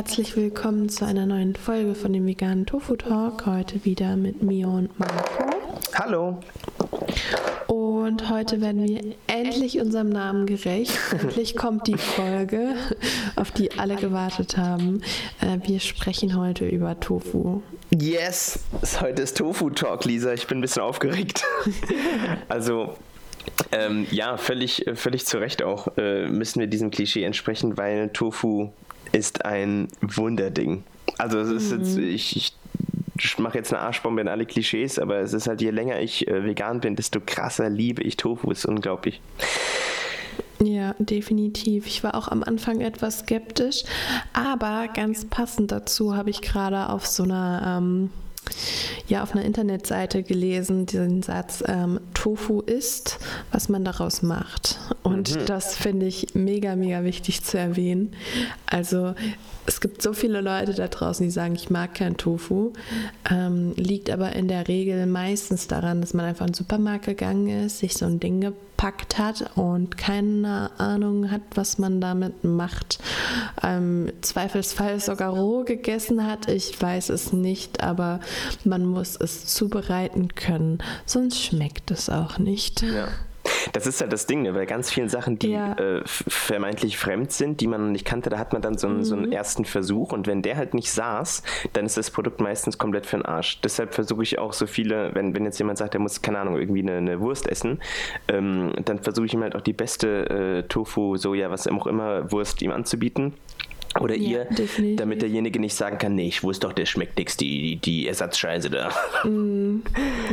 herzlich willkommen zu einer neuen Folge von dem veganen Tofu Talk. Heute wieder mit mir und Marco. Hallo. Und heute werden wir endlich unserem Namen gerecht. endlich kommt die Folge, auf die alle gewartet haben. Äh, wir sprechen heute über Tofu. Yes, heute ist Tofu Talk, Lisa. Ich bin ein bisschen aufgeregt. also ähm, ja, völlig, völlig zu Recht auch äh, müssen wir diesem Klischee entsprechen, weil Tofu ist ein Wunderding. Also es ist jetzt, mhm. ich, ich ich mache jetzt eine Arschbombe in alle Klischees, aber es ist halt, je länger ich äh, vegan bin, desto krasser liebe ich Tofu. Ist unglaublich. Ja, definitiv. Ich war auch am Anfang etwas skeptisch, aber ganz passend dazu habe ich gerade auf so einer ähm, ja auf einer Internetseite gelesen, den Satz, ähm, Tofu ist, was man daraus macht. Und mhm. das finde ich mega, mega wichtig zu erwähnen. Also es gibt so viele Leute da draußen, die sagen, ich mag kein Tofu. Ähm, liegt aber in der Regel meistens daran, dass man einfach in den Supermarkt gegangen ist, sich so ein Ding gepackt hat und keine Ahnung hat, was man damit macht. Ähm, Zweifelsfall sogar roh gegessen hat. Ich weiß es nicht, aber man muss es zubereiten können, sonst schmeckt es auch nicht. Ja. Das ist halt das Ding, ne? bei ganz vielen Sachen, die ja. äh, vermeintlich fremd sind, die man nicht kannte, da hat man dann so einen, mhm. so einen, ersten Versuch und wenn der halt nicht saß, dann ist das Produkt meistens komplett für den Arsch. Deshalb versuche ich auch so viele, wenn, wenn jetzt jemand sagt, er muss, keine Ahnung, irgendwie eine, eine Wurst essen, ähm, dann versuche ich ihm halt auch die beste äh, Tofu, Soja, was auch immer, Wurst ihm anzubieten oder ja, ihr, definitiv. damit derjenige nicht sagen kann, nee, ich wusste doch, der schmeckt nix, die, die Ersatzscheiße da. Mm,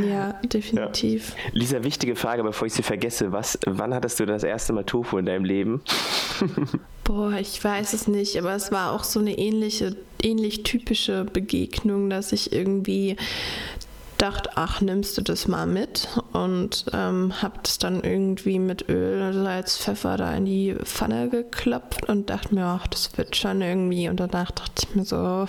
ja, definitiv. Ja. Lisa, wichtige Frage, bevor ich sie vergesse. Was, wann hattest du das erste Mal Tofu in deinem Leben? Boah, ich weiß es nicht, aber es war auch so eine ähnliche, ähnlich typische Begegnung, dass ich irgendwie dachte, ach, nimmst du das mal mit und ähm, habe das dann irgendwie mit Öl, Salz, Pfeffer da in die Pfanne geklopft und dachte mir, ach, das wird schon irgendwie. Und danach dachte ich mir so,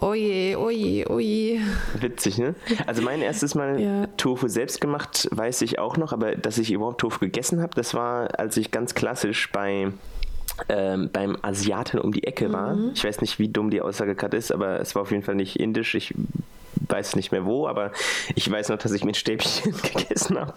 oje, oje, oje. Witzig, ne? Also mein erstes Mal ja. Tofu selbst gemacht, weiß ich auch noch, aber dass ich überhaupt Tofu gegessen habe, das war, als ich ganz klassisch bei ähm, beim Asiaten um die Ecke war. Mhm. Ich weiß nicht, wie dumm die Aussage gerade ist, aber es war auf jeden Fall nicht indisch. Ich weiß nicht mehr wo, aber ich weiß noch, dass ich mit Stäbchen gegessen habe.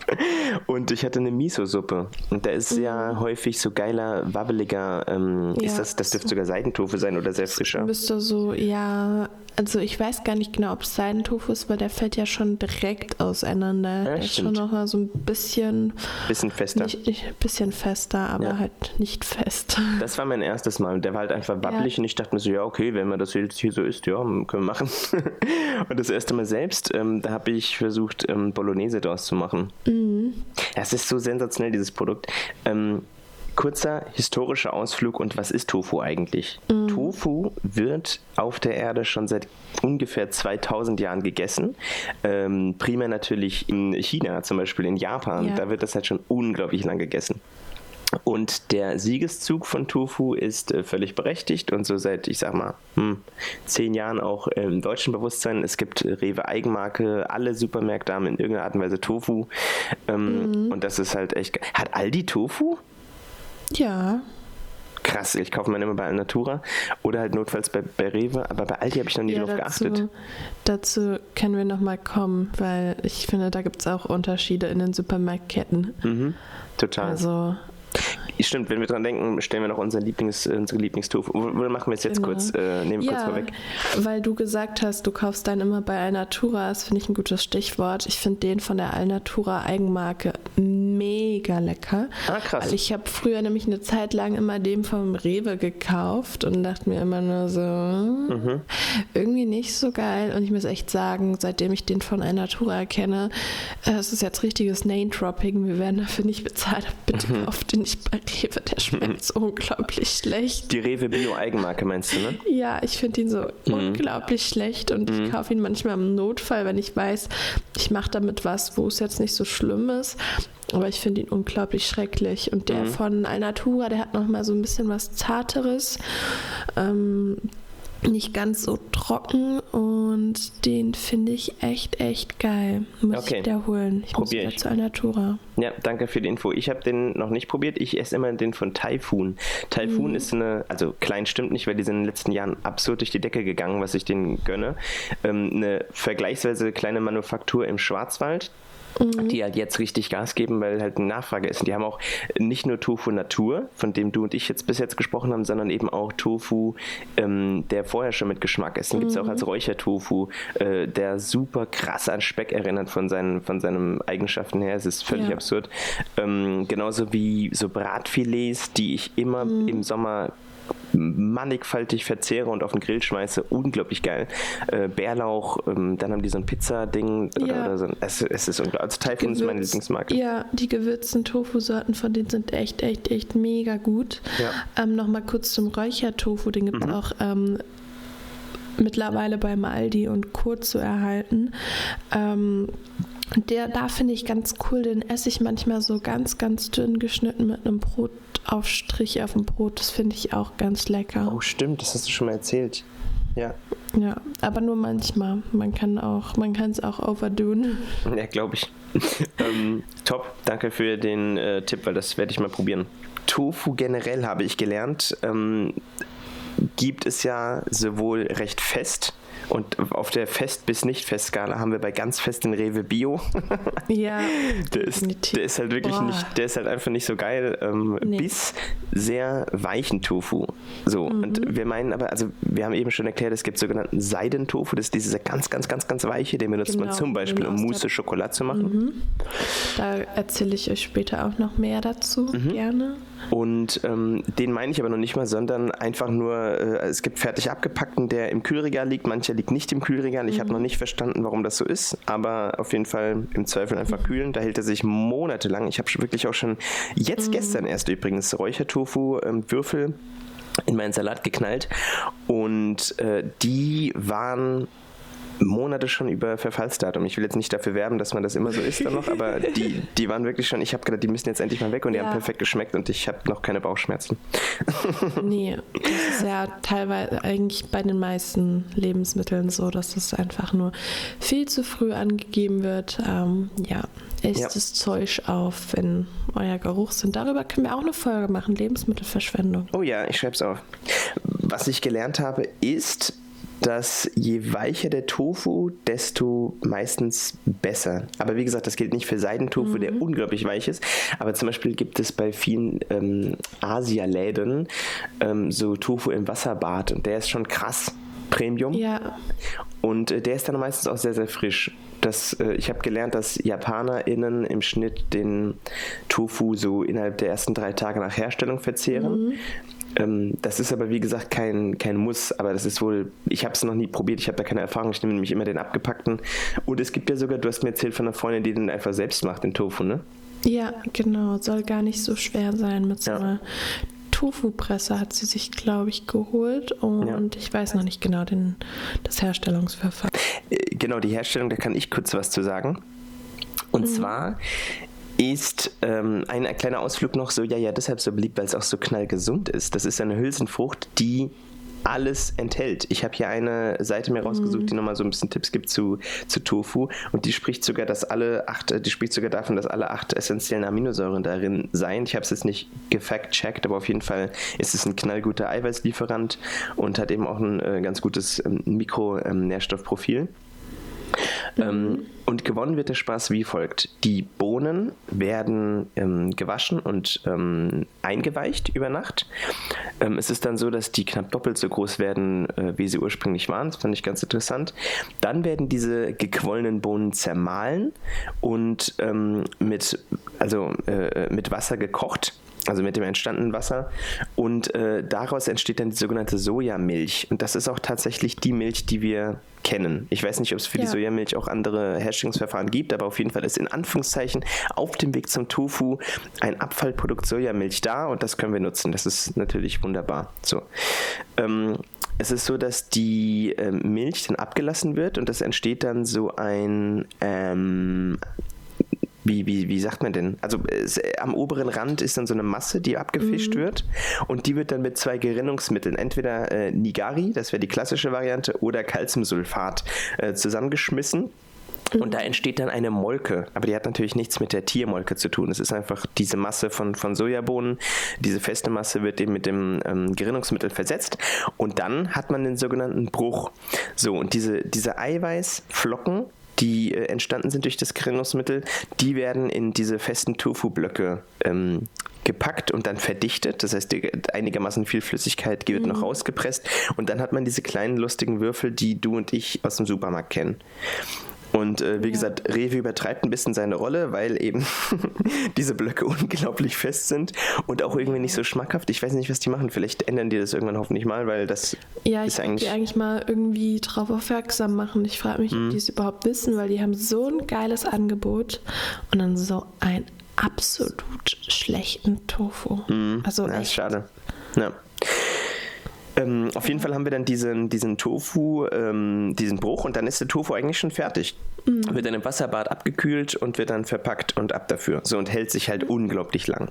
Und ich hatte eine Miso-Suppe. Und da ist mhm. ja häufig so geiler, wabbeliger, ähm, ja, ist das, das dürfte sogar Seidentofu sein oder sehr frischer. Müsste so, ja, also ich weiß gar nicht genau, ob es Seidentofu ist, weil der fällt ja schon direkt auseinander. Ja, der ist schon noch mal so ein bisschen... Bisschen fester. Nicht, nicht bisschen fester, aber ja. halt nicht fest. Das war mein erstes Mal. Der war halt einfach wabbelig ja. und ich dachte mir so, ja, okay, wenn man das jetzt hier so ist, ja, können wir machen. und das erste Mal selbst, ähm, da habe ich versucht, ähm, Bolognese draus zu machen. Mhm. Es ist so sensationell, dieses Produkt. Ähm, kurzer historischer Ausflug und was ist Tofu eigentlich? Mhm. Tofu wird auf der Erde schon seit ungefähr 2000 Jahren gegessen. Ähm, primär natürlich in China, zum Beispiel in Japan. Ja. Da wird das halt schon unglaublich lang gegessen. Und der Siegeszug von Tofu ist äh, völlig berechtigt und so seit, ich sag mal, hm, zehn Jahren auch im deutschen Bewusstsein. Es gibt Rewe Eigenmarke, alle Supermärkte haben in irgendeiner Art und Weise Tofu. Ähm, mhm. Und das ist halt echt. Hat Aldi Tofu? Ja. Krass, ich kaufe meine immer bei Alnatura oder halt notfalls bei, bei Rewe, aber bei Aldi habe ich noch nie ja, drauf dazu, geachtet. Dazu können wir nochmal kommen, weil ich finde, da gibt es auch Unterschiede in den Supermarktketten. Mhm, total. Also Stimmt, wenn wir dran denken, stellen wir noch unseren Lieblings, unsere Lieblingstofu. Oder machen wir es jetzt genau. kurz, äh, nehmen wir ja, kurz vorweg. Weil du gesagt hast, du kaufst deinen immer bei Alnatura, das finde ich ein gutes Stichwort. Ich finde den von der Alnatura Eigenmarke mega lecker. Ah, krass. Weil ich habe früher nämlich eine Zeit lang immer den vom Rewe gekauft und dachte mir immer nur so, mhm. irgendwie nicht so geil. Und ich muss echt sagen, seitdem ich den von Alnatura kenne, äh, es ist jetzt richtiges Name-Dropping. Wir werden dafür nicht bezahlt. Bitte mhm. kauft den nicht bei Rewe, der schmeckt so unglaublich schlecht. Die Rewe Bio Eigenmarke meinst du, ne? Ja, ich finde ihn so mhm. unglaublich schlecht und mhm. ich kaufe ihn manchmal im Notfall, wenn ich weiß, ich mache damit was, wo es jetzt nicht so schlimm ist. Aber ich finde ihn unglaublich schrecklich. Und der mhm. von Alnatura, der hat noch mal so ein bisschen was Zarteres. Ähm, nicht ganz so trocken und den finde ich echt, echt geil. Muss okay. ich wiederholen. Ich Probier muss ich. zu Alnatura. Ja, danke für die Info. Ich habe den noch nicht probiert. Ich esse immer den von Typhoon. Typhoon mhm. ist eine, also klein stimmt nicht, weil die sind in den letzten Jahren absurd durch die Decke gegangen, was ich denen gönne. Ähm, eine vergleichsweise kleine Manufaktur im Schwarzwald mhm. die halt jetzt richtig Gas geben, weil halt eine Nachfrage ist. Und die haben auch nicht nur Tofu Natur, von dem du und ich jetzt bis jetzt gesprochen haben, sondern eben auch Tofu, ähm, der vorher schon mit Geschmack ist. Den mhm. gibt es auch als Räuchertofu, äh, der super krass an Speck erinnert von seinen, von seinen Eigenschaften her. Es ist völlig ja. absurd. Ähm, genauso wie so Bratfilets, die ich immer mhm. im Sommer mannigfaltig verzehre und auf den Grill schmeiße. Unglaublich geil. Äh, Bärlauch, ähm, dann haben die so ein Pizza-Ding oder, ja. oder, so. Es, es ist unglaublich. Also Typhoon ist meine Lieblingsmarke. Ja, die gewürzten Tofu-Sorten von denen sind echt, echt, echt mega gut. Ja. Ähm, Nochmal kurz zum Räuchertofu, den gibt es mhm. auch ähm, mittlerweile beim Aldi und Co. zu erhalten. Ähm, der, da finde ich ganz cool, den esse ich manchmal so ganz, ganz dünn geschnitten mit einem Brotaufstrich auf dem Brot. Das finde ich auch ganz lecker. Oh, stimmt, das hast du schon mal erzählt. Ja. Ja, aber nur manchmal. Man kann auch, man kann es auch overdoen. Ja, glaube ich. ähm, top, danke für den äh, Tipp, weil das werde ich mal probieren. Tofu generell habe ich gelernt, ähm, gibt es ja sowohl recht fest und auf der Fest- bis Nicht-Fest-Skala haben wir bei ganz fest den Rewe Bio. ja. der, ist, der ist halt wirklich Boah. nicht, der ist halt einfach nicht so geil. Ähm, nee. Bis sehr weichen Tofu. So, mhm. und wir meinen aber, also wir haben eben schon erklärt, es gibt sogenannten Seidentofu, das ist dieser ganz, ganz, ganz, ganz weiche, den benutzt genau, man zum Beispiel, um Mousse Schokolade zu machen. Mhm. Da erzähle ich euch später auch noch mehr dazu, mhm. gerne. Und ähm, den meine ich aber noch nicht mal, sondern einfach nur, äh, es gibt fertig abgepackten, der im Kühlregal liegt, mancher liegt nicht im Kühlregal. Ich mhm. habe noch nicht verstanden, warum das so ist, aber auf jeden Fall im Zweifel einfach kühlen. Da hält er sich monatelang. Ich habe wirklich auch schon jetzt mhm. gestern erst übrigens Räuchertofu-Würfel ähm, in meinen Salat geknallt und äh, die waren Monate schon über Verfallsdatum. Ich will jetzt nicht dafür werben, dass man das immer so isst dann noch, aber die, die waren wirklich schon, ich habe gedacht, die müssen jetzt endlich mal weg und die ja. haben perfekt geschmeckt und ich habe noch keine Bauchschmerzen. Nee, das ist ja teilweise eigentlich bei den meisten Lebensmitteln so, dass es einfach nur viel zu früh angegeben wird. Ähm, ja, echt ja. das Zeug auf, wenn euer Geruch sind. Darüber können wir auch eine Folge machen, Lebensmittelverschwendung. Oh ja, ich schreibe es auf. Was ich gelernt habe, ist, dass je weicher der Tofu, desto meistens besser. Aber wie gesagt, das gilt nicht für Seidentofu, mhm. der unglaublich weich ist. Aber zum Beispiel gibt es bei vielen ähm, Asialäden ähm, so Tofu im Wasserbad und der ist schon krass. Premium. Ja. Und äh, der ist dann meistens auch sehr, sehr frisch. Das, äh, ich habe gelernt, dass JapanerInnen im Schnitt den Tofu so innerhalb der ersten drei Tage nach Herstellung verzehren. Mhm. Ähm, das ist aber wie gesagt kein, kein Muss, aber das ist wohl, ich habe es noch nie probiert, ich habe da keine Erfahrung, ich nehme nämlich immer den abgepackten. Und es gibt ja sogar, du hast mir erzählt von einer Freundin, die den einfach selbst macht, den Tofu, ne? Ja, genau, soll gar nicht so schwer sein mit so ja. einer Tofu-Presse hat sie sich, glaube ich, geholt und ja. ich weiß noch nicht genau den, das Herstellungsverfahren. Äh, genau, die Herstellung, da kann ich kurz was zu sagen. Und mhm. zwar ist ähm, ein kleiner Ausflug noch so, ja, ja, deshalb so beliebt, weil es auch so knallgesund ist. Das ist eine Hülsenfrucht, die alles enthält. Ich habe hier eine Seite mir rausgesucht, mhm. die nochmal so ein bisschen Tipps gibt zu, zu Tofu und die spricht sogar, dass alle acht, die spricht sogar davon, dass alle acht essentiellen Aminosäuren darin seien. Ich habe es jetzt nicht gefact-checkt, aber auf jeden Fall ist es ein knallguter Eiweißlieferant und hat eben auch ein äh, ganz gutes ähm, Mikronährstoffprofil. Ähm, ähm, und gewonnen wird der Spaß wie folgt. Die Bohnen werden ähm, gewaschen und ähm, eingeweicht über Nacht. Ähm, es ist dann so, dass die knapp doppelt so groß werden, äh, wie sie ursprünglich waren. Das fand ich ganz interessant. Dann werden diese gequollenen Bohnen zermahlen und ähm, mit, also, äh, mit Wasser gekocht also mit dem entstandenen Wasser. Und äh, daraus entsteht dann die sogenannte Sojamilch. Und das ist auch tatsächlich die Milch, die wir kennen. Ich weiß nicht, ob es für ja. die Sojamilch auch andere Herstellungsverfahren gibt, aber auf jeden Fall ist in Anführungszeichen auf dem Weg zum Tofu ein Abfallprodukt Sojamilch da und das können wir nutzen. Das ist natürlich wunderbar. So. Ähm, es ist so, dass die ähm, Milch dann abgelassen wird und es entsteht dann so ein ähm, wie, wie, wie sagt man denn? Also es, am oberen Rand ist dann so eine Masse, die abgefischt mhm. wird und die wird dann mit zwei Gerinnungsmitteln, entweder äh, Nigari, das wäre die klassische Variante, oder Calciumsulfat äh, zusammengeschmissen. Und da entsteht dann eine Molke, aber die hat natürlich nichts mit der Tiermolke zu tun. Es ist einfach diese Masse von, von Sojabohnen. Diese feste Masse wird eben mit dem ähm, Gerinnungsmittel versetzt und dann hat man den sogenannten Bruch. So, und diese, diese Eiweißflocken, die äh, entstanden sind durch das Gerinnungsmittel, die werden in diese festen Tofu-Blöcke ähm, gepackt und dann verdichtet. Das heißt, einigermaßen viel Flüssigkeit wird mhm. noch rausgepresst und dann hat man diese kleinen lustigen Würfel, die du und ich aus dem Supermarkt kennen. Und äh, wie ja. gesagt, Rewe übertreibt ein bisschen seine Rolle, weil eben diese Blöcke unglaublich fest sind und auch irgendwie nicht so schmackhaft. Ich weiß nicht, was die machen. Vielleicht ändern die das irgendwann hoffentlich mal, weil das ja, ist eigentlich... Ja, ich eigentlich mal irgendwie drauf aufmerksam machen. Ich frage mich, mhm. ob die es überhaupt wissen, weil die haben so ein geiles Angebot und dann so ein absolut schlechten Tofu. Mhm. Also ja, echt. schade. Ja. Ähm, auf jeden Fall haben wir dann diesen, diesen Tofu, ähm, diesen Bruch und dann ist der Tofu eigentlich schon fertig. Mhm. Wird dann im Wasserbad abgekühlt und wird dann verpackt und ab dafür. So und hält sich halt unglaublich lang.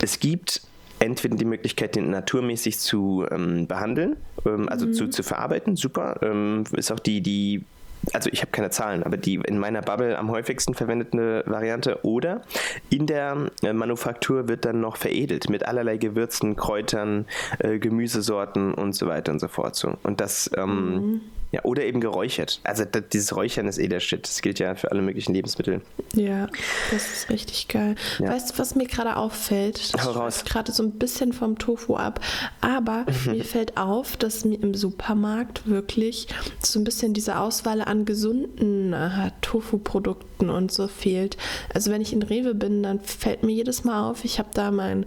Es gibt entweder die Möglichkeit, den naturmäßig zu ähm, behandeln, ähm, also mhm. zu, zu verarbeiten, super. Ähm, ist auch die, die also ich habe keine Zahlen, aber die in meiner Bubble am häufigsten verwendete Variante oder in der äh, Manufaktur wird dann noch veredelt mit allerlei Gewürzen, Kräutern, äh, Gemüsesorten und so weiter und so fort. So. Und das ähm, mhm. Ja, oder eben geräuchert. Also das, dieses Räuchern ist eh der Shit. Das gilt ja für alle möglichen Lebensmittel. Ja, das ist richtig geil. Ja. Weißt du, was mir gerade auffällt? Hau raus. gerade so ein bisschen vom Tofu ab. Aber mir fällt auf, dass mir im Supermarkt wirklich so ein bisschen diese Auswahl an gesunden äh, Tofu-Produkten und so fehlt. Also wenn ich in Rewe bin, dann fällt mir jedes Mal auf, ich habe da meinen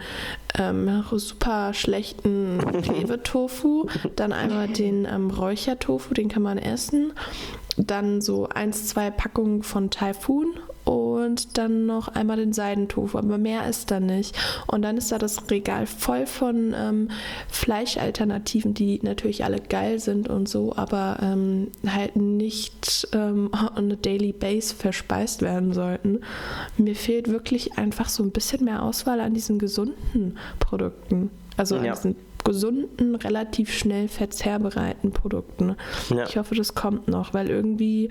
ähm, super schlechten Klebetofu, dann einmal den ähm, Räuchertofu, den kann man essen, dann so eins, zwei Packungen von Typhoon und dann noch einmal den Seidentofu, aber mehr ist da nicht. Und dann ist da das Regal voll von ähm, Fleischalternativen, die natürlich alle geil sind und so, aber ähm, halt nicht ähm, on a daily base verspeist werden sollten. Mir fehlt wirklich einfach so ein bisschen mehr Auswahl an diesen gesunden Produkten. Also ja. an diesen gesunden, relativ schnell verzehrbereiten Produkten. Ja. Ich hoffe, das kommt noch, weil irgendwie,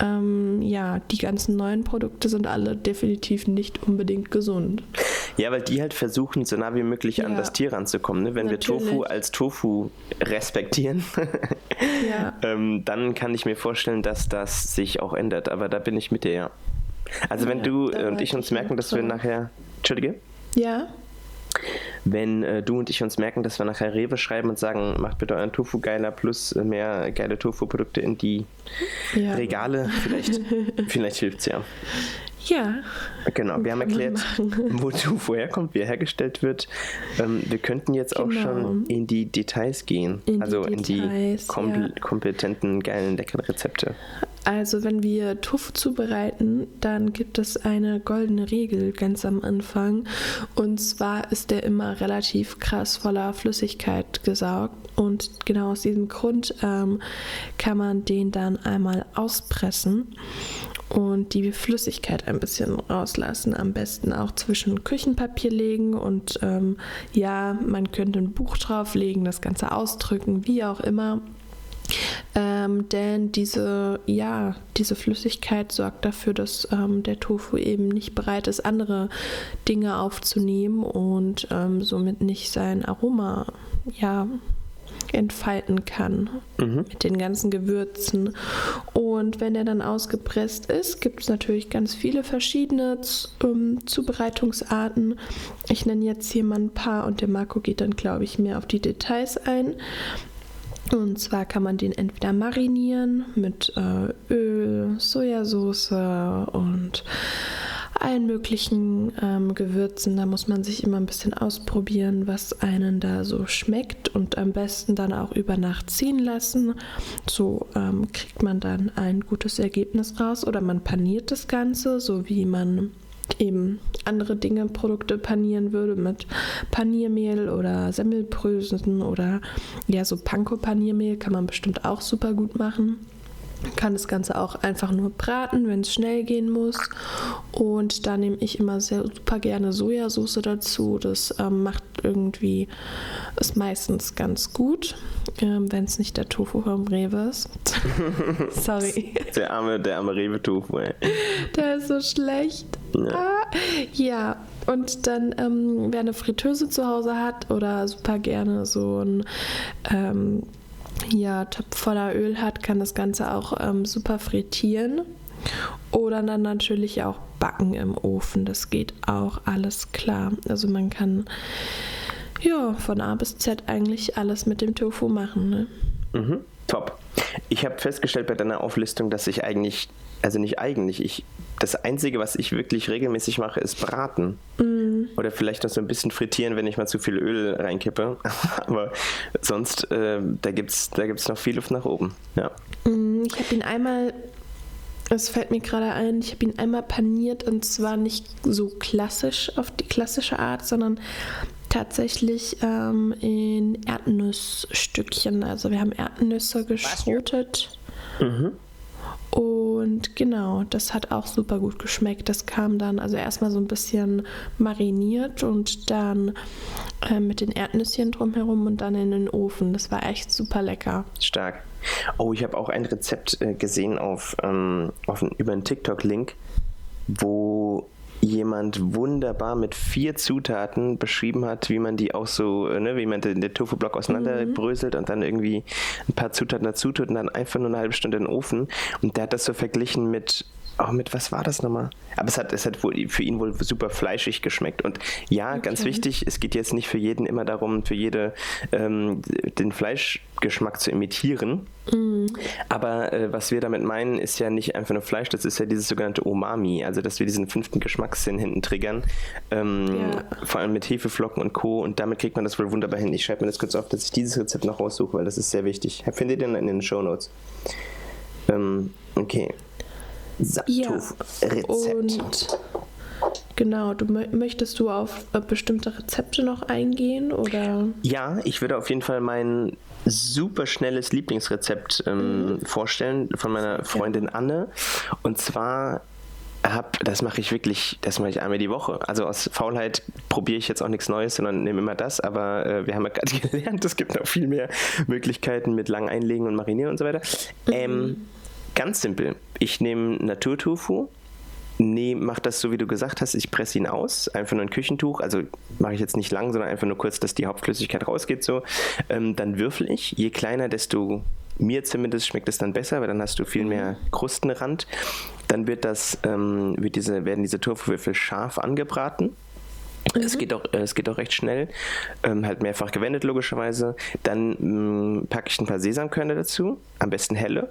ähm, ja, die ganzen neuen Produkte sind alle definitiv nicht unbedingt gesund. Ja, weil die halt versuchen, so nah wie möglich ja. an das Tier ranzukommen. Ne? Wenn Natürlich. wir Tofu als Tofu respektieren, ja. ähm, dann kann ich mir vorstellen, dass das sich auch ändert. Aber da bin ich mit dir, ja. Also wenn du und ich uns merken, dass wir nachher... Entschuldige? Ja wenn äh, du und ich uns merken, dass wir nachher Rewe schreiben und sagen, macht bitte euren Tofu geiler plus äh, mehr geile Tofu-Produkte in die ja. Regale, vielleicht, vielleicht hilft es ja. Ja. Genau, wir haben erklärt, wo Tofu herkommt, wie er hergestellt wird. Ähm, wir könnten jetzt genau. auch schon in die Details gehen. In also die Details, in die kom ja. kompetenten, geilen, leckeren Rezepte. Also wenn wir Tofu zubereiten, dann gibt es eine goldene Regel ganz am Anfang. Und zwar ist der immer relativ krass voller Flüssigkeit gesaugt. Und genau aus diesem Grund ähm, kann man den dann einmal auspressen und die Flüssigkeit ein bisschen rauslassen. Am besten auch zwischen Küchenpapier legen und ähm, ja, man könnte ein Buch drauflegen, das Ganze ausdrücken, wie auch immer. Ähm, denn diese, ja, diese Flüssigkeit sorgt dafür, dass ähm, der Tofu eben nicht bereit ist, andere Dinge aufzunehmen und ähm, somit nicht sein Aroma ja, entfalten kann mhm. mit den ganzen Gewürzen. Und wenn er dann ausgepresst ist, gibt es natürlich ganz viele verschiedene ähm, Zubereitungsarten. Ich nenne jetzt hier mal ein paar und der Marco geht dann, glaube ich, mehr auf die Details ein. Und zwar kann man den entweder marinieren mit äh, Öl, Sojasauce und allen möglichen ähm, Gewürzen. Da muss man sich immer ein bisschen ausprobieren, was einen da so schmeckt und am besten dann auch über Nacht ziehen lassen. So ähm, kriegt man dann ein gutes Ergebnis raus oder man paniert das Ganze, so wie man eben andere Dinge, Produkte panieren würde mit Paniermehl oder Semmelbrösen oder ja, so Panko-Paniermehl kann man bestimmt auch super gut machen. Kann das Ganze auch einfach nur braten, wenn es schnell gehen muss. Und da nehme ich immer sehr super gerne Sojasauce dazu. Das ähm, macht irgendwie, ist meistens ganz gut, ähm, wenn es nicht der Tofu vom Rewe ist. Sorry. Der arme, der arme Rewe-Tofu, ey. Der ist so schlecht. Ja, ah, ja. und dann, ähm, wer eine Fritteuse zu Hause hat oder super gerne so ein ähm, ja, Topf voller Öl hat, kann das Ganze auch ähm, super frittieren. Oder dann natürlich auch backen im Ofen. Das geht auch alles klar. Also man kann ja von A bis Z eigentlich alles mit dem Tofu machen. Ne? Mhm, top. Ich habe festgestellt bei deiner Auflistung, dass ich eigentlich, also nicht eigentlich, ich das Einzige, was ich wirklich regelmäßig mache, ist braten. Mm. Oder vielleicht noch so ein bisschen frittieren, wenn ich mal zu viel Öl reinkippe. Aber sonst, äh, da gibt es da gibt's noch viel Luft nach oben. Ja. Mm, ich habe ihn einmal, es fällt mir gerade ein, ich habe ihn einmal paniert und zwar nicht so klassisch auf die klassische Art, sondern tatsächlich ähm, in Erdnussstückchen. Also wir haben Erdnüsse geschrotet. Mhm. Und genau, das hat auch super gut geschmeckt. Das kam dann also erstmal so ein bisschen mariniert und dann äh, mit den Erdnüsschen drumherum und dann in den Ofen. Das war echt super lecker. Stark. Oh, ich habe auch ein Rezept äh, gesehen auf, ähm, auf über einen TikTok-Link, wo jemand wunderbar mit vier Zutaten beschrieben hat, wie man die auch so, äh, ne, wie man den, den Tofu-Block auseinanderbröselt mhm. und dann irgendwie ein paar Zutaten dazu tut und dann einfach nur eine halbe Stunde in den Ofen. Und der hat das so verglichen mit auch mit, was war das nochmal? Aber es hat, es hat wohl für ihn wohl super fleischig geschmeckt. Und ja, okay. ganz wichtig, es geht jetzt nicht für jeden immer darum, für jede ähm, den Fleischgeschmack zu imitieren. Mhm. Aber äh, was wir damit meinen, ist ja nicht einfach nur Fleisch, das ist ja dieses sogenannte Umami, also dass wir diesen fünften Geschmackssinn hinten triggern. Ähm, ja. Vor allem mit Hefeflocken und Co. Und damit kriegt man das wohl wunderbar hin. Ich schreibe mir das kurz auf, dass ich dieses Rezept noch raussuche, weil das ist sehr wichtig. Findet ihr in den Show Notes. Ähm, okay. Sacktofu-Rezept. Ja, und genau, du möchtest du auf äh, bestimmte Rezepte noch eingehen oder? Ja, ich würde auf jeden Fall mein super schnelles Lieblingsrezept ähm, mhm. vorstellen von meiner Freundin Anne. Und zwar hab, das mache ich wirklich, das mache ich einmal die Woche. Also aus Faulheit probiere ich jetzt auch nichts Neues, sondern nehme immer das. Aber äh, wir haben ja gerade gelernt, es gibt noch viel mehr Möglichkeiten mit lang einlegen und marinieren und so weiter. Mhm. Ähm, Ganz simpel. Ich nehme Naturtofu, nee, mach das so, wie du gesagt hast. Ich presse ihn aus, einfach nur ein Küchentuch. Also mache ich jetzt nicht lang, sondern einfach nur kurz, dass die Hauptflüssigkeit rausgeht. So. Ähm, dann würfel ich. Je kleiner, desto mir zumindest schmeckt es dann besser, weil dann hast du viel mehr Krustenrand. Dann wird das, ähm, wird diese, werden diese Tofuwürfel scharf angebraten. Mhm. Es, geht auch, es geht auch recht schnell, ähm, halt mehrfach gewendet logischerweise. Dann ähm, packe ich ein paar Sesamkörner dazu, am besten helle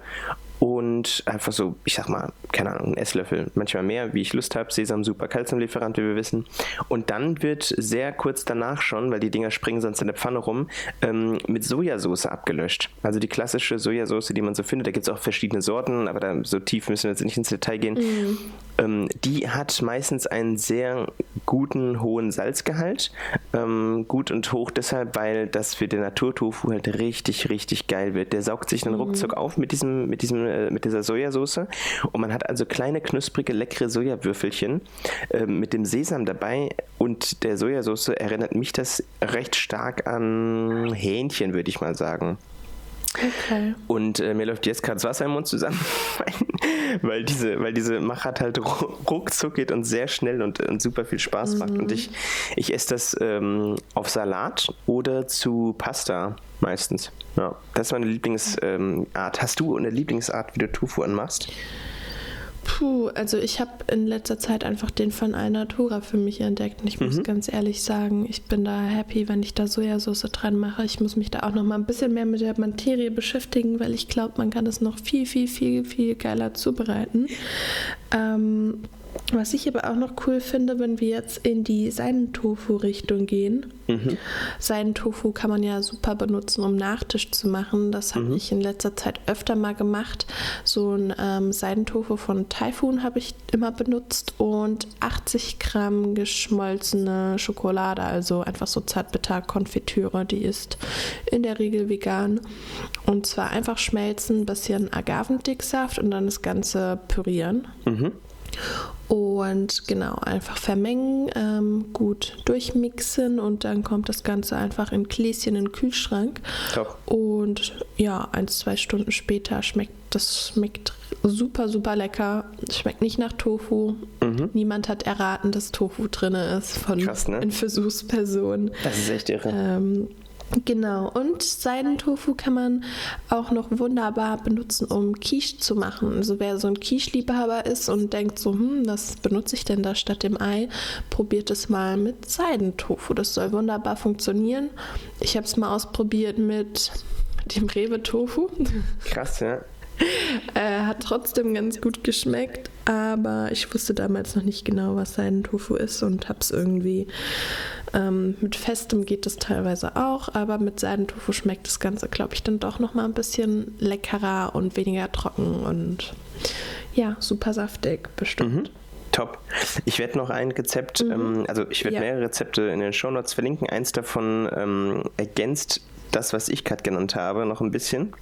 und einfach so, ich sag mal, keine Ahnung, ein Esslöffel, manchmal mehr, wie ich Lust habe. Sesam, super Kalziumlieferant, wie wir wissen. Und dann wird sehr kurz danach schon, weil die Dinger springen sonst in der Pfanne rum, ähm, mit Sojasauce abgelöscht. Also die klassische Sojasauce, die man so findet. Da gibt es auch verschiedene Sorten, aber da so tief müssen wir jetzt nicht ins Detail gehen. Mhm. Ähm, die hat meistens einen sehr guten, hohen Salzgehalt. Ähm, gut und hoch deshalb, weil das für den Naturtofu halt richtig, richtig geil wird. Der saugt sich dann mhm. ruckzuck auf mit diesem, mit diesem äh, mit dieser Sojasauce. Und man hat also kleine, knusprige, leckere Sojawürfelchen äh, mit dem Sesam dabei. Und der Sojasauce erinnert mich das recht stark an Hähnchen, würde ich mal sagen. Okay. Und äh, mir läuft jetzt gerade das Wasser im Mund zusammen, weil diese, weil diese Machart halt ruckzuck geht und sehr schnell und, und super viel Spaß mhm. macht. Und ich, ich esse das ähm, auf Salat oder zu Pasta meistens. Ja, das ist meine Lieblingsart. Ähm, Hast du eine Lieblingsart, wie du Tofu anmachst? Puh, also ich habe in letzter Zeit einfach den von Alnatura für mich entdeckt. Und ich muss mhm. ganz ehrlich sagen, ich bin da happy, wenn ich da Sojasauce dran mache. Ich muss mich da auch noch mal ein bisschen mehr mit der Materie beschäftigen, weil ich glaube, man kann das noch viel, viel, viel, viel geiler zubereiten. Ähm, Was ich aber auch noch cool finde, wenn wir jetzt in die Seidentofu-Richtung gehen. Mhm. Seidentofu kann man ja super benutzen, um Nachtisch zu machen. Das habe mhm. ich in letzter Zeit öfter mal gemacht. So ein ähm, Seidentofu von Typhoon habe ich immer benutzt und 80 Gramm geschmolzene Schokolade, also einfach so Zartbitter-Konfitüre. Die ist in der Regel vegan. Und zwar einfach schmelzen, bisschen Agavendicksaft und dann das Ganze pürieren. Mhm. Und genau, einfach vermengen, ähm, gut durchmixen und dann kommt das Ganze einfach in Gläschen in den Kühlschrank. Top. Und ja, ein, zwei Stunden später schmeckt das schmeckt super, super lecker. Schmeckt nicht nach Tofu. Mhm. Niemand hat erraten, dass Tofu drin ist von Krass, ne? Versuchspersonen. Das ist echt irre. Ähm, Genau, und Seidentofu kann man auch noch wunderbar benutzen, um Quiche zu machen. Also wer so ein Quiche-Liebhaber ist und denkt so, hm, was benutze ich denn da statt dem Ei, probiert es mal mit Seidentofu. Das soll wunderbar funktionieren. Ich habe es mal ausprobiert mit dem Rewe-Tofu. Krass, ja. äh, hat trotzdem ganz gut geschmeckt, aber ich wusste damals noch nicht genau, was Seidentofu ist und habe es irgendwie ähm, mit festem geht es teilweise auch, aber mit Seidentofu schmeckt das Ganze, glaube ich, dann doch noch mal ein bisschen leckerer und weniger trocken und ja, super saftig bestimmt. Mhm. Top. Ich werde noch ein Rezept, mhm. ähm, also ich werde ja. mehrere Rezepte in den Show Notes verlinken. Eins davon ähm, ergänzt das, was ich gerade genannt habe, noch ein bisschen.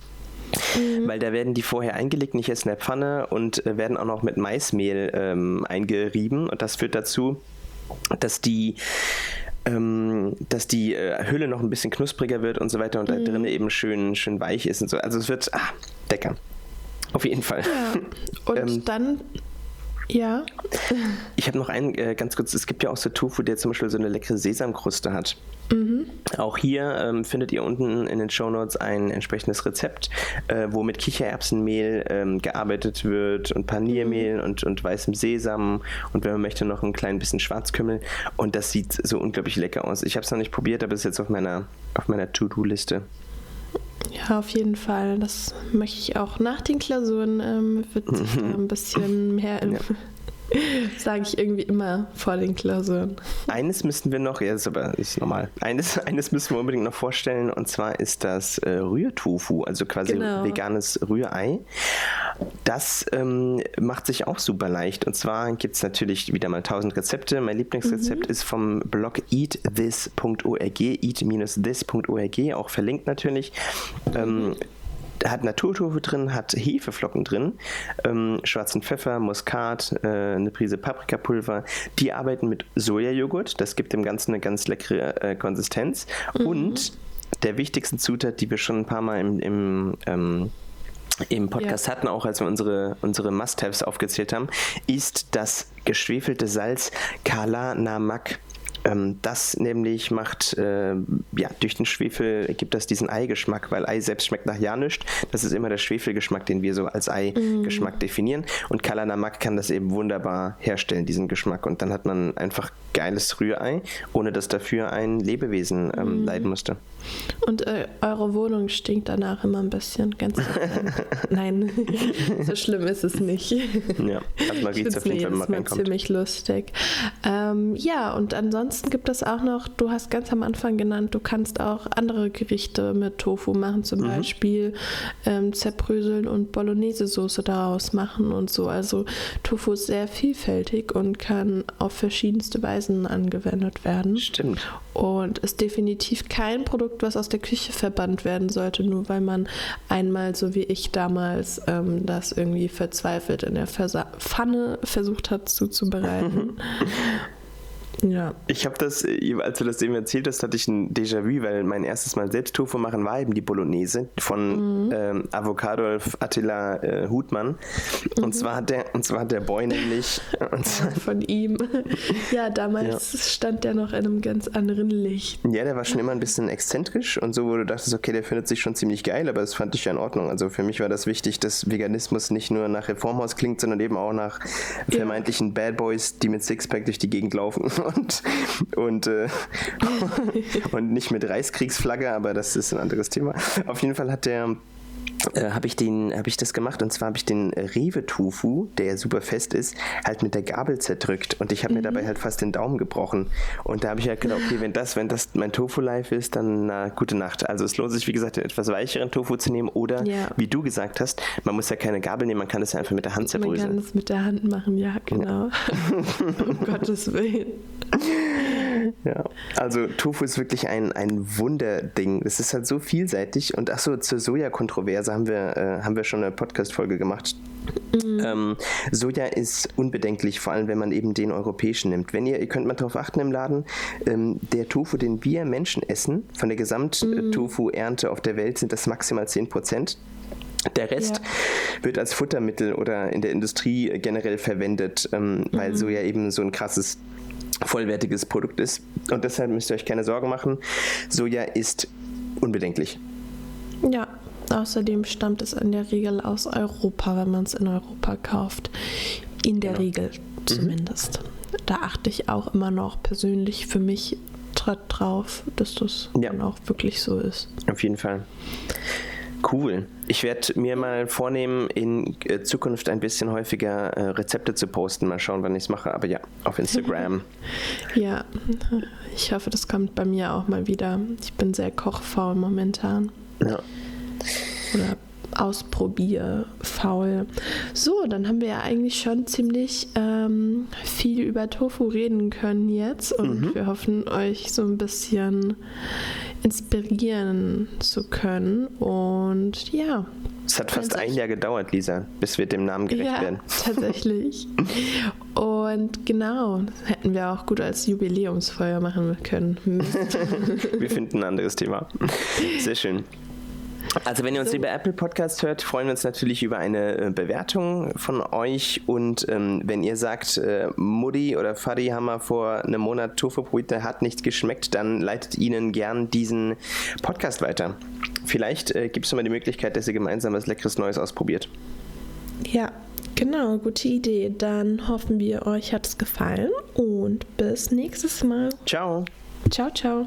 Mhm. Weil da werden die vorher eingelegt, nicht erst in der Pfanne und äh, werden auch noch mit Maismehl ähm, eingerieben. Und das führt dazu, dass die ähm, dass die äh, Hülle noch ein bisschen knuspriger wird und so weiter und mhm. da drin eben schön, schön weich ist und so. Also es wird ah, lecker. Auf jeden Fall. Ja. Und ähm, dann ja. Ich habe noch einen äh, ganz kurz, es gibt ja auch so Tofu, der zum Beispiel so eine leckere Sesamkruste hat. Mhm. Auch hier ähm, findet ihr unten in den Show Notes ein entsprechendes Rezept, äh, wo mit Kichererbsenmehl ähm, gearbeitet wird und Paniermehl mhm. und, und weißem Sesam und wenn man möchte noch ein klein bisschen Schwarzkümmel und das sieht so unglaublich lecker aus. Ich habe es noch nicht probiert, aber es ist jetzt auf meiner, auf meiner To-Do-Liste. Ja, auf jeden Fall. Das möchte ich auch nach den Klausuren. Ähm, wird sich da ein bisschen mehr ja. Sage ich irgendwie immer vor den Klausuren. Eines müssten wir noch, ja, ist aber ist normal. Eines, eines müssen wir unbedingt noch vorstellen und zwar ist das äh, Rührtofu, also quasi genau. veganes Rührei. Das ähm, macht sich auch super leicht und zwar gibt es natürlich wieder mal tausend Rezepte. Mein Lieblingsrezept mhm. ist vom Blog eatthis.org, eat-this.org, auch verlinkt natürlich. Ähm, hat Naturtofu drin, hat Hefeflocken drin, ähm, schwarzen Pfeffer, Muskat, äh, eine Prise Paprikapulver. Die arbeiten mit Sojajoghurt, das gibt dem Ganzen eine ganz leckere äh, Konsistenz. Mhm. Und der wichtigste Zutat, die wir schon ein paar Mal im, im ähm, im Podcast ja. hatten, auch als wir unsere, unsere Must-Haves aufgezählt haben, ist das geschwefelte Salz Kala Namak. Ähm, das nämlich macht, äh, ja, durch den Schwefel gibt das diesen Eigeschmack, weil Ei selbst schmeckt nach ja nichts. Das ist immer der Schwefelgeschmack, den wir so als Eigeschmack mm. definieren. Und Kalanamak kann das eben wunderbar herstellen, diesen Geschmack. Und dann hat man einfach geiles Rührei, ohne dass dafür ein Lebewesen ähm, mm. leiden musste. Und äh, eure Wohnung stinkt danach immer ein bisschen, ganz Nein, so schlimm ist es nicht. Ja, also man riecht es auf jeden Fall, wenn man reinkommt. ziemlich lustig. Ähm, ja, und ansonsten gibt es auch noch, du hast ganz am Anfang genannt, du kannst auch andere Gerichte mit Tofu machen, zum mhm. Beispiel ähm, zerbröseln und Bolognese-Soße daraus machen und so. Also Tofu ist sehr vielfältig und kann auf verschiedenste Weisen angewendet werden. Stimmt. Und ist definitiv kein Produkt, was aus der Küche verbannt werden sollte, nur weil man einmal, so wie ich damals, ähm, das irgendwie verzweifelt in der Versa Pfanne versucht hat zuzubereiten. Ja. Ich habe das, äh, als du das eben erzählt hast, hatte ich ein Déjà-vu, weil mein erstes Mal selbst Tofu machen war eben die Bolognese von mhm. ähm, Avocadolf Attila äh, Hutmann. Mhm. Und zwar hat der, und zwar hat der Boy nämlich. von ihm. Ja, damals ja. stand der noch in einem ganz anderen Licht. Ja, der war schon immer ein bisschen exzentrisch und so, wo du dachtest, okay, der findet sich schon ziemlich geil, aber das fand ich ja in Ordnung. Also für mich war das wichtig, dass Veganismus nicht nur nach Reformhaus klingt, sondern eben auch nach vermeintlichen ja. Bad Boys, die mit Sixpack durch die Gegend laufen und, und, äh, und nicht mit Reichskriegsflagge, aber das ist ein anderes Thema. Auf jeden Fall hat der äh, habe ich, hab ich das gemacht und zwar habe ich den Rewe-Tofu, der super fest ist, halt mit der Gabel zerdrückt und ich habe mhm. mir dabei halt fast den Daumen gebrochen. Und da habe ich halt gedacht, okay, wenn das, wenn das mein Tofu-Life ist, dann na, gute Nacht. Also es lohnt sich, wie gesagt, den etwas weicheren Tofu zu nehmen oder, ja. wie du gesagt hast, man muss ja keine Gabel nehmen, man kann das ja einfach mit der Hand zerbröseln. Man kann es mit der Hand machen, ja, genau. Ja. um Gottes Willen. Ja, also Tofu ist wirklich ein, ein Wunderding. Es ist halt so vielseitig. Und achso, zur Soja-Kontroverse haben wir, äh, haben wir schon eine Podcast-Folge gemacht. Mhm. Ähm, Soja ist unbedenklich, vor allem wenn man eben den europäischen nimmt. Wenn ihr, ihr könnt mal darauf achten im Laden, ähm, der Tofu, den wir Menschen essen, von der Gesamt-Tofu-Ernte auf der Welt sind das maximal 10 Prozent. Der Rest ja. wird als Futtermittel oder in der Industrie generell verwendet, ähm, mhm. weil Soja eben so ein krasses vollwertiges Produkt ist. Und deshalb müsst ihr euch keine Sorgen machen. Soja ist unbedenklich. Ja, außerdem stammt es in der Regel aus Europa, wenn man es in Europa kauft. In der genau. Regel zumindest. Mhm. Da achte ich auch immer noch persönlich für mich drauf, dass das ja. dann auch wirklich so ist. Auf jeden Fall. Cool. Ich werde mir mal vornehmen, in äh, Zukunft ein bisschen häufiger äh, Rezepte zu posten. Mal schauen, wann ich es mache. Aber ja, auf Instagram. ja, ich hoffe, das kommt bei mir auch mal wieder. Ich bin sehr kochfaul momentan. Ja. Oder ausprobierfaul. So, dann haben wir ja eigentlich schon ziemlich ähm, viel über Tofu reden können jetzt und mhm. wir hoffen euch so ein bisschen inspirieren zu können. Und ja. Es hat fast ein Jahr gedauert, Lisa, bis wir dem Namen gerecht ja, werden. Tatsächlich. Und genau, das hätten wir auch gut als Jubiläumsfeuer machen können. wir finden ein anderes Thema. Sehr schön. Also wenn ihr uns so. über Apple Podcast hört, freuen wir uns natürlich über eine äh, Bewertung von euch und ähm, wenn ihr sagt, äh, Mutti oder Fadi haben wir vor einem Monat Tofu probiert, hat nicht geschmeckt, dann leitet ihnen gern diesen Podcast weiter. Vielleicht äh, gibt es mal die Möglichkeit, dass ihr gemeinsam was Leckeres Neues ausprobiert. Ja, genau, gute Idee. Dann hoffen wir, euch hat es gefallen und bis nächstes Mal. Ciao. Ciao, ciao.